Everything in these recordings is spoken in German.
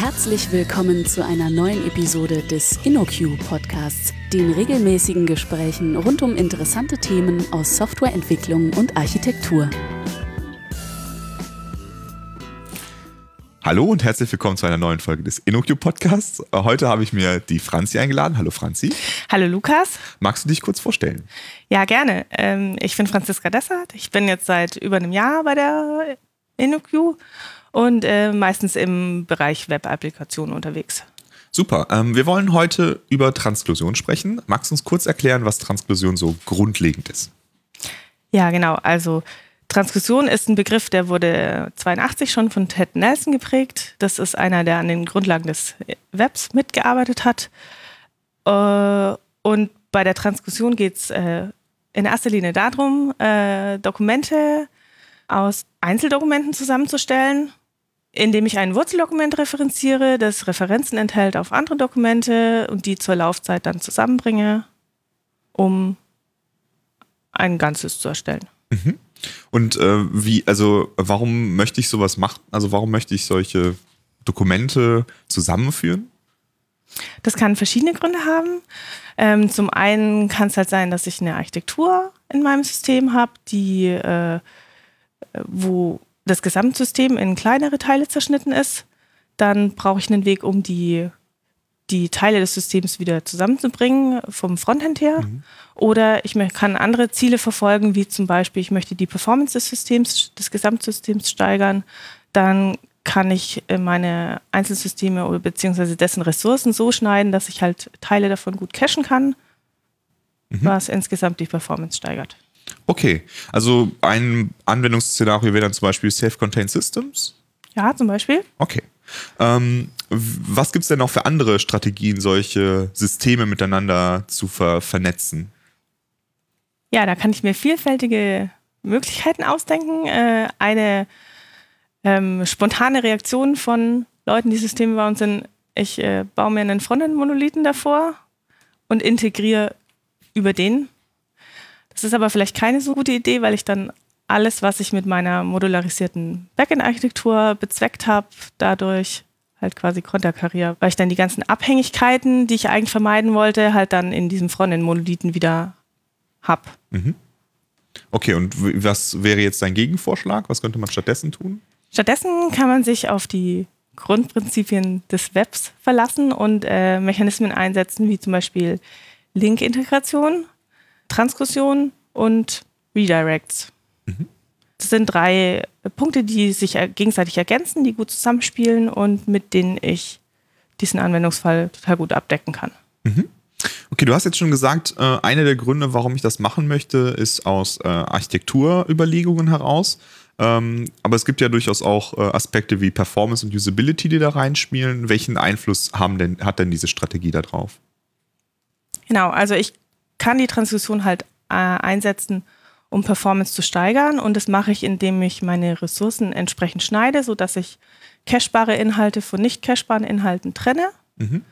Herzlich willkommen zu einer neuen Episode des InnoQ Podcasts, den regelmäßigen Gesprächen rund um interessante Themen aus Softwareentwicklung und Architektur. Hallo und herzlich willkommen zu einer neuen Folge des InnoQ Podcasts. Heute habe ich mir die Franzi eingeladen. Hallo Franzi. Hallo Lukas. Magst du dich kurz vorstellen? Ja, gerne. Ähm, ich bin Franziska Dessert. Ich bin jetzt seit über einem Jahr bei der InnoQ und äh, meistens im Bereich Web-Applikationen unterwegs. Super. Ähm, wir wollen heute über Transklusion sprechen. Magst du uns kurz erklären, was Transklusion so grundlegend ist? Ja, genau. Also Transkursion ist ein Begriff, der wurde 82 schon von Ted Nelson geprägt. Das ist einer, der an den Grundlagen des Webs mitgearbeitet hat. Äh, und bei der Transkursion geht es äh, in erster Linie darum, äh, Dokumente aus Einzeldokumenten zusammenzustellen, indem ich ein Wurzeldokument referenziere, das Referenzen enthält auf andere Dokumente und die zur Laufzeit dann zusammenbringe, um ein Ganzes zu erstellen. Mhm. Und äh, wie, also warum möchte ich sowas machen? Also warum möchte ich solche Dokumente zusammenführen? Das kann verschiedene Gründe haben. Ähm, zum einen kann es halt sein, dass ich eine Architektur in meinem System habe, die, äh, wo das Gesamtsystem in kleinere Teile zerschnitten ist. Dann brauche ich einen Weg, um die die Teile des Systems wieder zusammenzubringen vom Frontend her. Mhm. Oder ich kann andere Ziele verfolgen, wie zum Beispiel, ich möchte die Performance des Systems, des Gesamtsystems steigern. Dann kann ich äh, meine Einzelsysteme oder beziehungsweise dessen Ressourcen so schneiden, dass ich halt Teile davon gut cachen kann, mhm. was insgesamt die Performance steigert. Okay, also ein Anwendungsszenario wäre dann zum Beispiel Self-Contained Systems. Ja, zum Beispiel. Okay. Ähm, was gibt es denn noch für andere Strategien, solche Systeme miteinander zu ver vernetzen? Ja, da kann ich mir vielfältige Möglichkeiten ausdenken. Äh, eine ähm, spontane Reaktion von Leuten, die Systeme bauen, sind, ich äh, baue mir einen Frontend-Monolithen davor und integriere über den. Das ist aber vielleicht keine so gute Idee, weil ich dann alles, was ich mit meiner modularisierten Backend-Architektur bezweckt habe, dadurch halt quasi konterkariere, weil ich dann die ganzen Abhängigkeiten, die ich eigentlich vermeiden wollte, halt dann in diesem Frontend-Monolithen wieder habe. Mhm. Okay, und was wäre jetzt dein Gegenvorschlag? Was könnte man stattdessen tun? Stattdessen kann man sich auf die Grundprinzipien des Webs verlassen und äh, Mechanismen einsetzen, wie zum Beispiel Link-Integration, Transkursion und Redirects. Mhm. Das sind drei Punkte, die sich gegenseitig ergänzen, die gut zusammenspielen und mit denen ich diesen Anwendungsfall total gut abdecken kann. Mhm. Okay, du hast jetzt schon gesagt, äh, einer der Gründe, warum ich das machen möchte, ist aus äh, Architekturüberlegungen heraus. Ähm, aber es gibt ja durchaus auch äh, Aspekte wie Performance und Usability, die da reinspielen. Welchen Einfluss haben denn, hat denn diese Strategie darauf? Genau, also ich kann die Transfusion halt einsetzen, um Performance zu steigern. Und das mache ich, indem ich meine Ressourcen entsprechend schneide, sodass ich cachebare Inhalte von nicht cachebaren Inhalten trenne. Mhm.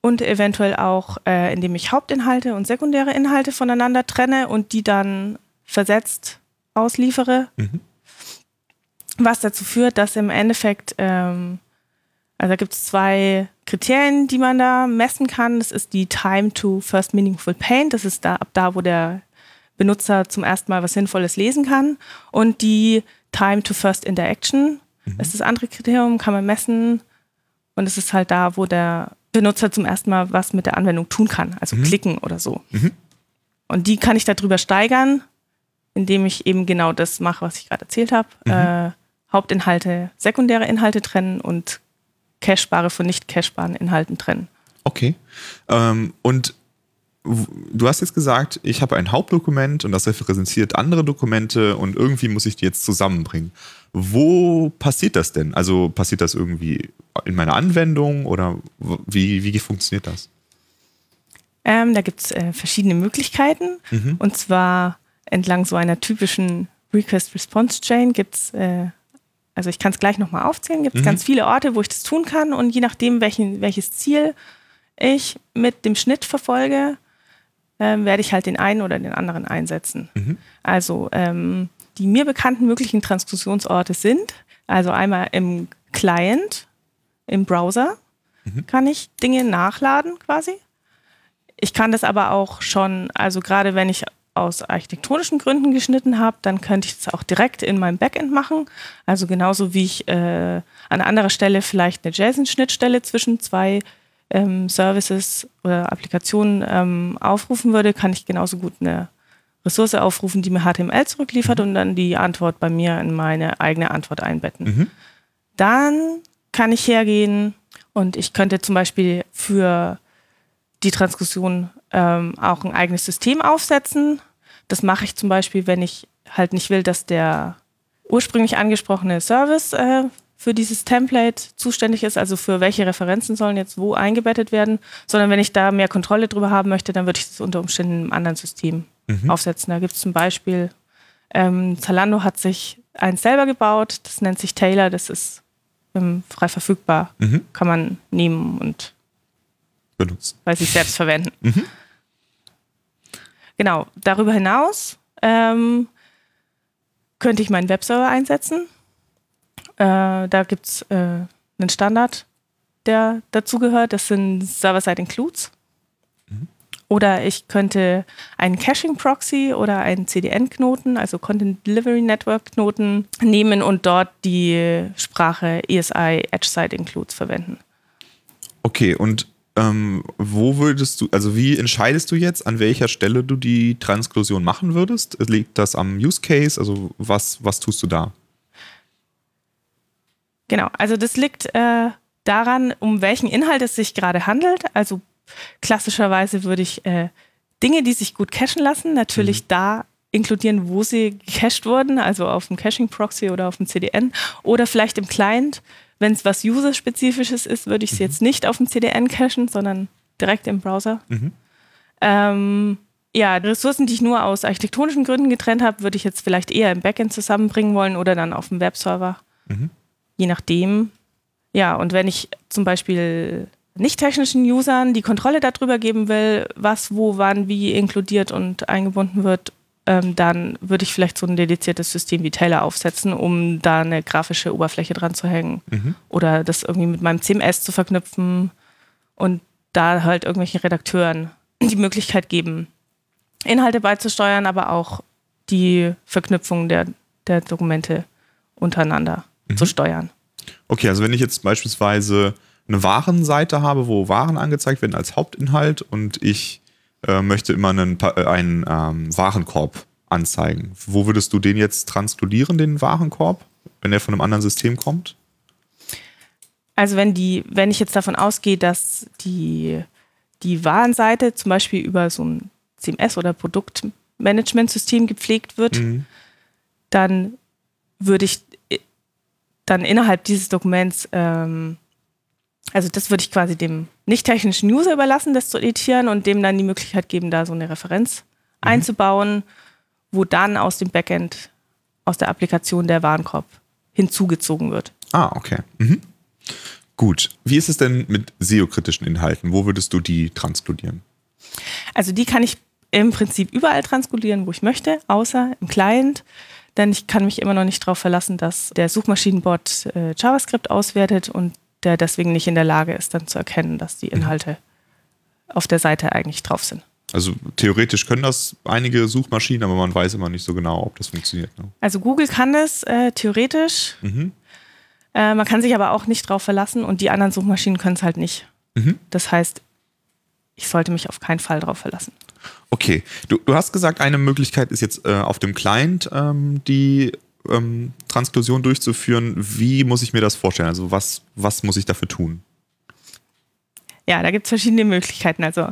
Und eventuell auch, äh, indem ich Hauptinhalte und sekundäre Inhalte voneinander trenne und die dann versetzt ausliefere. Mhm. Was dazu führt, dass im Endeffekt, ähm, also da gibt es zwei Kriterien, die man da messen kann. Das ist die Time to First Meaningful Paint. Das ist da ab da, wo der Benutzer zum ersten Mal was Sinnvolles lesen kann. Und die Time to First Interaction mhm. ist das andere Kriterium, kann man messen. Und es ist halt da, wo der Benutzer zum ersten Mal was mit der Anwendung tun kann, also mhm. klicken oder so. Mhm. Und die kann ich darüber steigern, indem ich eben genau das mache, was ich gerade erzählt habe. Mhm. Äh, Hauptinhalte, sekundäre Inhalte trennen und cachebare von nicht cachebaren Inhalten trennen. Okay. Ähm, und du hast jetzt gesagt, ich habe ein Hauptdokument und das repräsentiert andere Dokumente und irgendwie muss ich die jetzt zusammenbringen. Wo passiert das denn? Also passiert das irgendwie in meiner Anwendung oder wie, wie funktioniert das? Ähm, da gibt es äh, verschiedene Möglichkeiten. Mhm. Und zwar entlang so einer typischen Request-Response-Chain gibt es, äh, also ich kann es gleich nochmal aufzählen, gibt es mhm. ganz viele Orte, wo ich das tun kann. Und je nachdem, welchen, welches Ziel ich mit dem Schnitt verfolge, ähm, werde ich halt den einen oder den anderen einsetzen. Mhm. Also ähm, die mir bekannten möglichen Transfusionsorte sind, also einmal im Client, im Browser Mhm. kann ich Dinge nachladen quasi. Ich kann das aber auch schon, also gerade wenn ich aus architektonischen Gründen geschnitten habe, dann könnte ich das auch direkt in meinem Backend machen. Also genauso wie ich äh, an anderer Stelle vielleicht eine JSON-Schnittstelle zwischen zwei ähm, Services oder Applikationen ähm, aufrufen würde, kann ich genauso gut eine Ressource aufrufen, die mir HTML zurückliefert und dann die Antwort bei mir in meine eigene Antwort einbetten. Mhm. Dann kann ich hergehen und ich könnte zum Beispiel für die Transkription ähm, auch ein eigenes System aufsetzen. Das mache ich zum Beispiel, wenn ich halt nicht will, dass der ursprünglich angesprochene Service äh, für dieses Template zuständig ist, also für welche Referenzen sollen jetzt wo eingebettet werden, sondern wenn ich da mehr Kontrolle drüber haben möchte, dann würde ich das unter Umständen in einem anderen System aufsetzen. Da gibt es zum Beispiel, ähm, Zalando hat sich eins selber gebaut, das nennt sich Taylor, das ist ähm, frei verfügbar, Mhm. kann man nehmen und Benutzen. bei sich selbst verwenden. Genau, darüber hinaus ähm, könnte ich meinen Webserver einsetzen. Äh, da gibt es äh, einen Standard, der dazugehört. Das sind Server-Side-Includes. Oder ich könnte einen Caching-Proxy oder einen CDN-Knoten, also Content Delivery Network-Knoten, nehmen und dort die Sprache ESI Edge-Side Includes verwenden. Okay, und ähm, wo würdest du, also wie entscheidest du jetzt, an welcher Stelle du die Transklusion machen würdest? Liegt das am Use Case? Also was, was tust du da? Genau, also das liegt äh, daran, um welchen Inhalt es sich gerade handelt. Also klassischerweise würde ich äh, Dinge, die sich gut cachen lassen, natürlich da inkludieren, wo sie gecached wurden, also auf dem Caching-Proxy oder auf dem CDN oder vielleicht im Client. Wenn es was User-spezifisches ist, würde ich es jetzt nicht auf dem CDN cachen, sondern direkt im Browser. Mhm. Ähm, ja, Ressourcen, die ich nur aus architektonischen Gründen getrennt habe, würde ich jetzt vielleicht eher im Backend zusammenbringen wollen oder dann auf dem Webserver. Mhm. Je nachdem. Ja, und wenn ich zum Beispiel nicht technischen Usern die Kontrolle darüber geben will, was, wo, wann, wie inkludiert und eingebunden wird, ähm, dann würde ich vielleicht so ein dediziertes System wie Taylor aufsetzen, um da eine grafische Oberfläche dran zu hängen Mhm. oder das irgendwie mit meinem CMS zu verknüpfen und da halt irgendwelchen Redakteuren die Möglichkeit geben, Inhalte beizusteuern, aber auch die Verknüpfung der, der Dokumente untereinander zu steuern. Okay, also wenn ich jetzt beispielsweise eine Warenseite habe, wo Waren angezeigt werden als Hauptinhalt und ich äh, möchte immer einen, äh, einen ähm, Warenkorb anzeigen, wo würdest du den jetzt transkludieren, den Warenkorb, wenn der von einem anderen System kommt? Also wenn die, wenn ich jetzt davon ausgehe, dass die, die Warenseite zum Beispiel über so ein CMS oder Produktmanagementsystem gepflegt wird, Mhm. dann würde ich äh, dann innerhalb dieses Dokuments, ähm, also das würde ich quasi dem nicht technischen User überlassen, das zu editieren und dem dann die Möglichkeit geben, da so eine Referenz einzubauen, wo dann aus dem Backend, aus der Applikation der Warenkorb hinzugezogen wird. Ah, okay. Mhm. Gut. Wie ist es denn mit SEO-kritischen Inhalten? Wo würdest du die transkludieren? Also die kann ich im Prinzip überall transkodieren, wo ich möchte, außer im Client. Denn ich kann mich immer noch nicht darauf verlassen, dass der Suchmaschinenbot äh, JavaScript auswertet und der deswegen nicht in der Lage ist, dann zu erkennen, dass die Inhalte auf der Seite eigentlich drauf sind. Also theoretisch können das einige Suchmaschinen, aber man weiß immer nicht so genau, ob das funktioniert. Ne? Also Google kann das äh, theoretisch. Mhm. Äh, man kann sich aber auch nicht darauf verlassen und die anderen Suchmaschinen können es halt nicht. Mhm. Das heißt, ich sollte mich auf keinen Fall darauf verlassen. Okay, du, du hast gesagt, eine Möglichkeit ist jetzt äh, auf dem Client ähm, die ähm, Transklusion durchzuführen. Wie muss ich mir das vorstellen? Also was, was muss ich dafür tun? Ja, da gibt es verschiedene Möglichkeiten. Also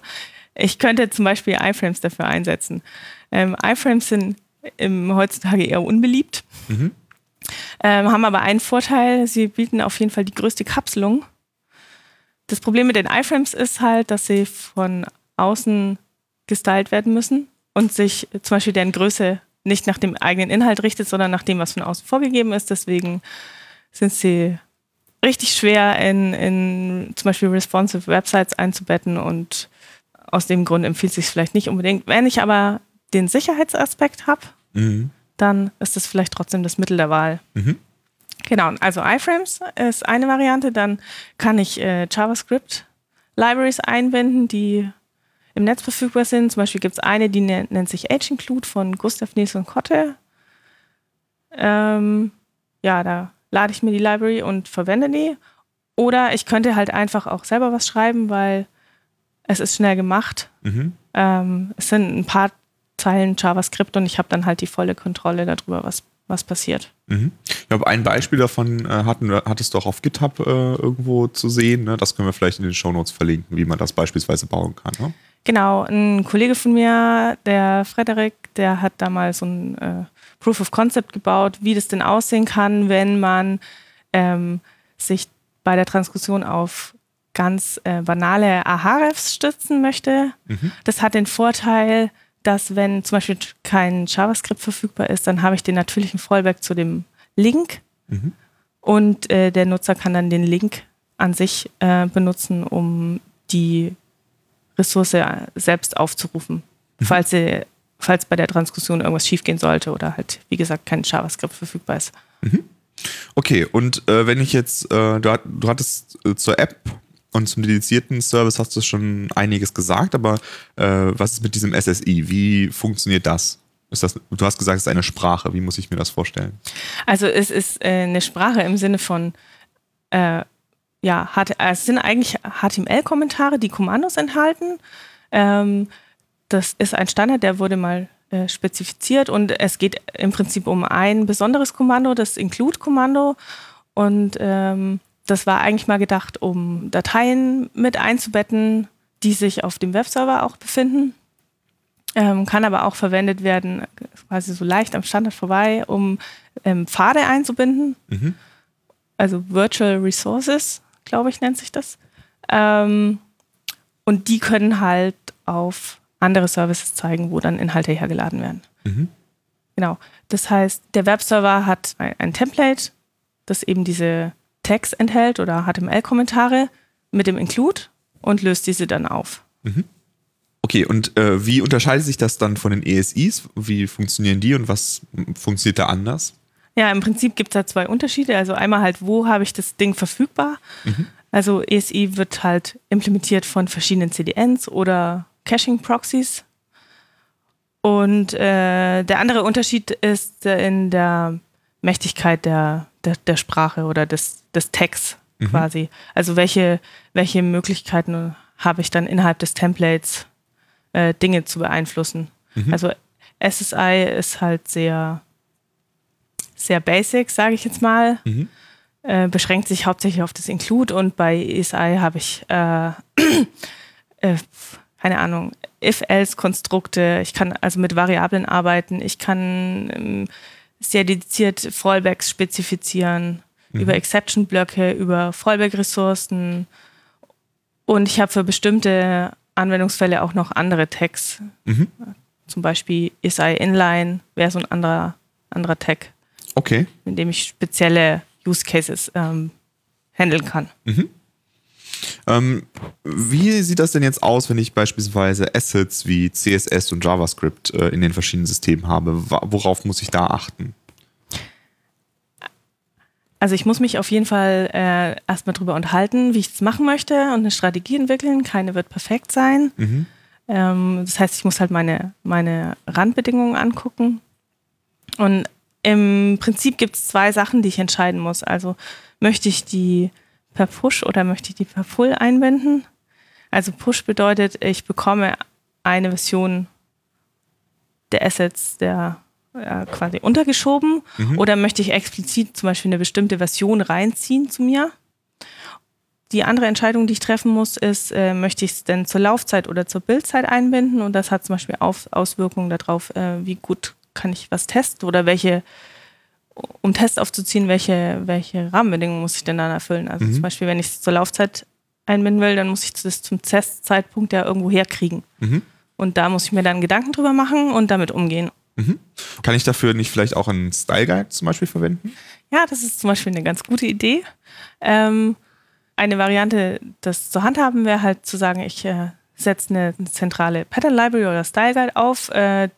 ich könnte zum Beispiel iFrames dafür einsetzen. Ähm, iFrames sind im, heutzutage eher unbeliebt, Mhm. ähm, haben aber einen Vorteil, sie bieten auf jeden Fall die größte Kapselung. Das Problem mit den iFrames ist halt, dass sie von außen gestylt werden müssen und sich zum Beispiel deren Größe nicht nach dem eigenen Inhalt richtet, sondern nach dem, was von außen vorgegeben ist. Deswegen sind sie richtig schwer in, in zum Beispiel responsive Websites einzubetten und aus dem Grund empfiehlt sich vielleicht nicht unbedingt. Wenn ich aber den Sicherheitsaspekt habe, Mhm. dann ist das vielleicht trotzdem das Mittel der Wahl. Mhm. Genau, also iframes ist eine Variante. Dann kann ich äh, JavaScript Libraries einbinden, die im Netz verfügbar sind. Zum Beispiel gibt es eine, die nennt, sich H-Include von Gustav Nielsen Kotte. Ähm, ja, da lade ich mir die Library und verwende die. Oder ich könnte halt einfach auch selber was schreiben, weil es ist schnell gemacht. Mhm. Ähm, es sind ein paar Zeilen JavaScript und ich habe dann halt die volle Kontrolle darüber, was, was passiert. Mhm. Ich glaube, ein Beispiel davon äh, hatten, hattest du auch auf GitHub äh, irgendwo zu sehen. Ne? Das können wir vielleicht in den Shownotes verlinken, wie man das beispielsweise bauen kann. Ne? Genau, ein Kollege von mir, der Frederik, der hat da mal so ein äh, Proof of Concept gebaut, wie das denn aussehen kann, wenn man ähm, sich bei der Transkription auf ganz äh, banale Ahrefs stützen möchte. Mhm. Das hat den Vorteil, dass wenn zum Beispiel kein JavaScript verfügbar ist, dann habe ich den natürlichen Fallback zu dem Link Mhm. und äh, der Nutzer kann dann den Link an sich äh, benutzen, um die Ressource selbst aufzurufen, falls, sie, falls bei der Transkription irgendwas schiefgehen sollte oder halt, wie gesagt, kein JavaScript verfügbar ist. Okay, und äh, wenn ich jetzt, äh, du, hat, du hattest äh, zur App und zum dedizierten Service hast du schon einiges gesagt, aber äh, was ist mit diesem SSI? Wie funktioniert das? Ist das? Du hast gesagt, es ist eine Sprache. Wie muss ich mir das vorstellen? Also es ist äh, eine Sprache im Sinne von, äh, ja, es sind eigentlich HTML-Kommentare, die Kommandos enthalten. Ähm, das ist ein Standard, der wurde mal äh, spezifiziert und es geht im Prinzip um ein besonderes Kommando, das Include-Kommando. Und ähm, das war eigentlich mal gedacht, um Dateien mit einzubetten, die sich auf dem Webserver auch befinden. Ähm, kann aber auch verwendet werden, quasi so leicht am Standard vorbei, um ähm, Pfade einzubinden. Mhm. Also Virtual Resources, glaube ich, nennt sich das. Ähm, und die können halt auf andere Services zeigen, wo dann Inhalte hergeladen werden. Mhm. Genau. Das heißt, der Webserver hat ein, ein Template, das eben diese Tags enthält oder HTML-Kommentare mit dem Include und löst diese dann auf. Okay, und äh, wie unterscheidet sich das dann von den ESIs? Wie funktionieren die und was funktioniert da anders? Ja, im Prinzip gibt es da zwei Unterschiede. Also einmal halt, wo habe ich das Ding verfügbar? Also ESI wird halt implementiert von verschiedenen CDNs oder Caching-Proxies. Und äh, der andere Unterschied ist äh, in der Mächtigkeit der, der, der Sprache oder des, des Tags quasi. Also welche, welche Möglichkeiten habe ich dann innerhalb des Templates, äh, Dinge zu beeinflussen. Also SSI ist halt sehr, sehr basic, sage ich jetzt mal. Mhm. Äh, beschränkt sich hauptsächlich auf das Include und bei ESI habe ich äh, äh, keine Ahnung, if-else-Konstrukte, ich kann also mit Variablen arbeiten, ich kann ähm, sehr dediziert Fallbacks spezifizieren, über Exception-Blöcke, über Fallback-Ressourcen und ich habe für bestimmte Anwendungsfälle auch noch andere Tags. Mhm. Zum Beispiel ESI Inline wäre so ein anderer, anderer Tag, Okay. mit dem ich spezielle Use Cases ähm, handeln kann. Ähm, wie sieht das denn jetzt aus, wenn ich beispielsweise Assets wie CSS und JavaScript äh, in den verschiedenen Systemen habe? Worauf muss ich da achten? Also ich muss mich auf jeden Fall äh, erstmal drüber unterhalten, wie ich das machen möchte und eine Strategie entwickeln. Keine wird perfekt sein. Mhm. Ähm, das heißt, ich muss halt meine, meine Randbedingungen angucken. Und im Prinzip gibt es zwei Sachen, die ich entscheiden muss. Also möchte ich die per Push oder möchte ich die per Pull einbinden? Also Push bedeutet, ich bekomme eine Version der Assets der äh, quasi untergeschoben oder möchte ich explizit zum Beispiel eine bestimmte Version reinziehen zu mir? Die andere Entscheidung, die ich treffen muss, ist, äh, möchte ich es denn zur Laufzeit oder zur Bildzeit einbinden? Und das hat zum Beispiel auf, Auswirkungen darauf, äh, wie gut kann ich was testen oder welche, um Tests aufzuziehen, welche, welche Rahmenbedingungen muss ich denn dann erfüllen? Also zum Beispiel, wenn ich es zur Laufzeit einbinden will, dann muss ich das zum Testzeitpunkt ja irgendwo herkriegen. Mhm. Und da muss ich mir dann Gedanken drüber machen und damit umgehen. Kann ich dafür nicht vielleicht auch einen Style Guide zum Beispiel verwenden? Ja, das ist zum Beispiel eine ganz gute Idee. Ähm, eine Variante, das zu handhaben, wäre halt zu sagen, ich äh, setze eine zentrale Pattern Library oder Style Guide auf äh,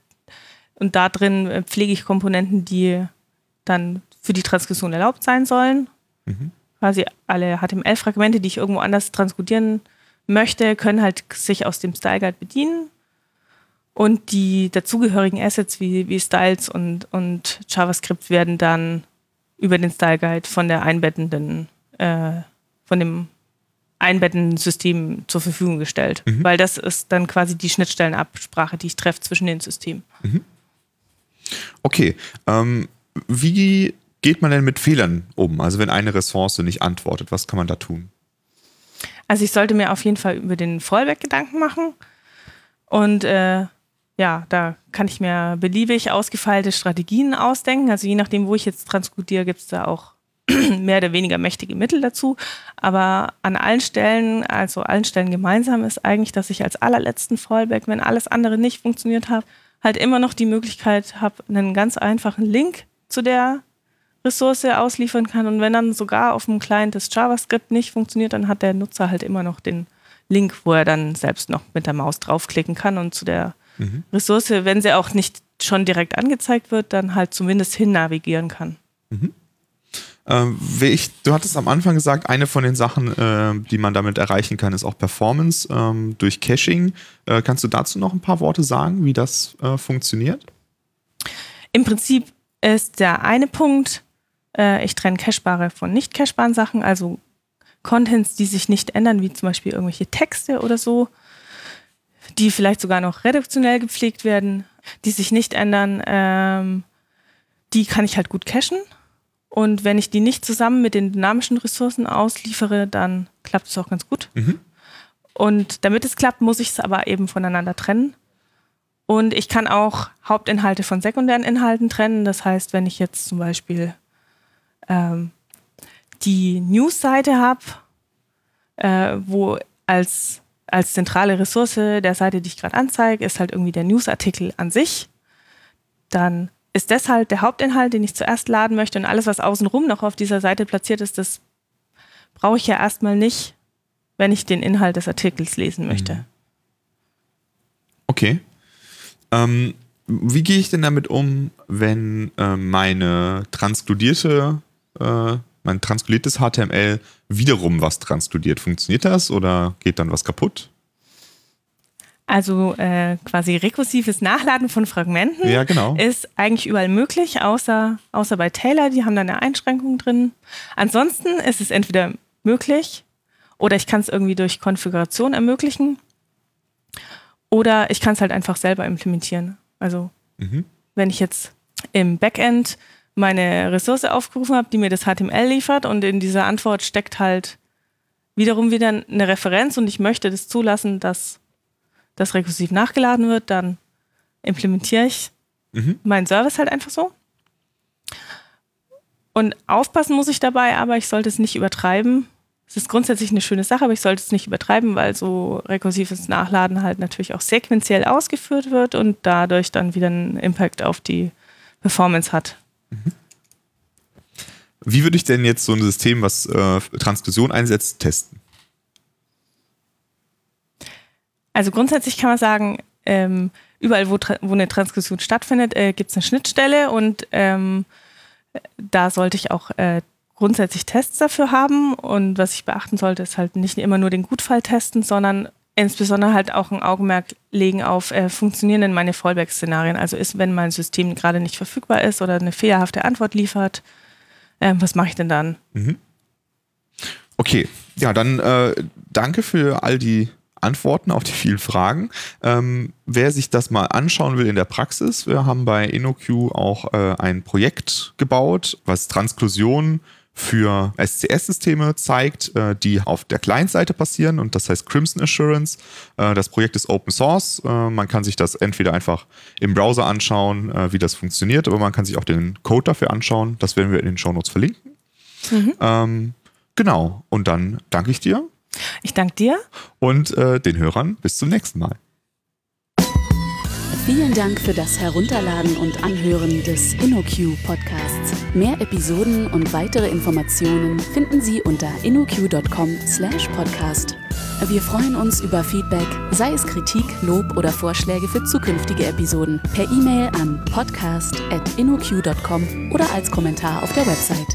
und da drin äh, pflege ich Komponenten, die dann für die Transkription erlaubt sein sollen. Mhm. Quasi alle HTML-Fragmente, die ich irgendwo anders transkodieren möchte, können halt sich aus dem Style Guide bedienen. Und die dazugehörigen Assets wie, wie Styles und, und JavaScript werden dann über den Style Guide von der einbettenden, äh, von dem einbettenden System zur Verfügung gestellt. Mhm. Weil das ist dann quasi die Schnittstellenabsprache, die ich treffe zwischen den Systemen. Okay. Ähm, wie geht man denn mit Fehlern um? Also wenn eine Ressource nicht antwortet, was kann man da tun? Also ich sollte mir auf jeden Fall über den Fallback Gedanken machen. Und äh, ja, da kann ich mir beliebig ausgefeilte Strategien ausdenken. Also je nachdem, wo ich jetzt transkodiere, gibt es da auch mehr oder weniger mächtige Mittel dazu. Aber an allen Stellen, also allen Stellen gemeinsam ist eigentlich, dass ich als allerletzten Fallback, wenn alles andere nicht funktioniert hat, halt immer noch die Möglichkeit habe, einen ganz einfachen Link zu der Ressource ausliefern kann. Und wenn dann sogar auf dem Client das JavaScript nicht funktioniert, dann hat der Nutzer halt immer noch den Link, wo er dann selbst noch mit der Maus draufklicken kann und zu der Ressource, wenn sie auch nicht schon direkt angezeigt wird, dann halt zumindest hin navigieren kann. Ähm, ich, du hattest am Anfang gesagt, eine von den Sachen, äh, die man damit erreichen kann, ist auch Performance ähm, durch Caching. Äh, kannst du dazu noch ein paar Worte sagen, wie das äh, funktioniert? Im Prinzip ist der eine Punkt, äh, ich trenne cachebare von nicht cachebaren Sachen, also Contents, die sich nicht ändern, wie zum Beispiel irgendwelche Texte oder so, die vielleicht sogar noch reduktionell gepflegt werden, die sich nicht ändern, ähm, die kann ich halt gut cachen. Und wenn ich die nicht zusammen mit den dynamischen Ressourcen ausliefere, dann klappt es auch ganz gut. Mhm. Und damit es klappt, muss ich es aber eben voneinander trennen. Und ich kann auch Hauptinhalte von sekundären Inhalten trennen. Das heißt, wenn ich jetzt zum Beispiel ähm, die News-Seite habe, äh, wo als, als zentrale Ressource der Seite, die ich gerade anzeige, ist halt irgendwie der Newsartikel an sich, dann ist das halt der Hauptinhalt, den ich zuerst laden möchte und alles, was außenrum noch auf dieser Seite platziert ist, das brauche ich ja erstmal nicht, wenn ich den Inhalt des Artikels lesen möchte. Okay. Ähm, wie gehe ich denn damit um, wenn äh, meine transkodierte, äh, mein transkodiertes HTML wiederum was transkodiert? Funktioniert das oder geht dann was kaputt? Also äh, quasi rekursives Nachladen von Fragmenten Ja, genau. ist eigentlich überall möglich, außer, außer bei Taylor, die haben da eine Einschränkung drin. Ansonsten ist es entweder möglich oder ich kann es irgendwie durch Konfiguration ermöglichen oder ich kann es halt einfach selber implementieren. Also Mhm. wenn ich jetzt im Backend meine Ressource aufgerufen habe, die mir das HTML liefert und in dieser Antwort steckt halt wiederum wieder eine Referenz und ich möchte das zulassen, dass das rekursiv nachgeladen wird, dann implementiere ich Mhm. meinen Service halt einfach so. Und aufpassen muss ich dabei, aber ich sollte es nicht übertreiben. Es ist grundsätzlich eine schöne Sache, aber ich sollte es nicht übertreiben, weil so rekursives Nachladen halt natürlich auch sequenziell ausgeführt wird und dadurch dann wieder einen Impact auf die Performance hat. Wie würde ich denn jetzt so ein System, was äh, Transkription einsetzt, testen? Also grundsätzlich kann man sagen, ähm, überall, wo, wo eine Transkription stattfindet, äh, gibt es eine Schnittstelle und ähm, da sollte ich auch äh, grundsätzlich Tests dafür haben. Und was ich beachten sollte, ist halt nicht immer nur den Gutfall testen, sondern insbesondere halt auch ein Augenmerk legen auf, äh, funktionieren denn meine Fallback-Szenarien? Also ist, wenn mein System gerade nicht verfügbar ist oder eine fehlerhafte Antwort liefert, ähm, was mache ich denn dann? Okay, ja, dann äh, danke für all die Antworten auf die vielen Fragen. Ähm, wer sich das mal anschauen will in der Praxis, wir haben bei InnoQ auch äh, ein Projekt gebaut, was Transklusion für SCS-Systeme zeigt, äh, die auf der Client-Seite passieren und das heißt Crimson Assurance. Äh, das Projekt ist Open Source. Äh, man kann sich das entweder einfach im Browser anschauen, wie das funktioniert, aber man kann sich auch den Code dafür anschauen. Das werden wir in den Shownotes verlinken. Ähm, genau. Und dann danke ich dir Ich danke dir. und äh, den Hörern bis zum nächsten Mal. Vielen Dank für das Herunterladen und Anhören des InnoQ Podcasts. Mehr Episoden und weitere Informationen finden Sie unter innoq.com/podcast. Wir freuen uns über Feedback, sei es Kritik, Lob oder Vorschläge für zukünftige Episoden, per E-Mail an podcast.innoq.com oder als Kommentar auf der Website.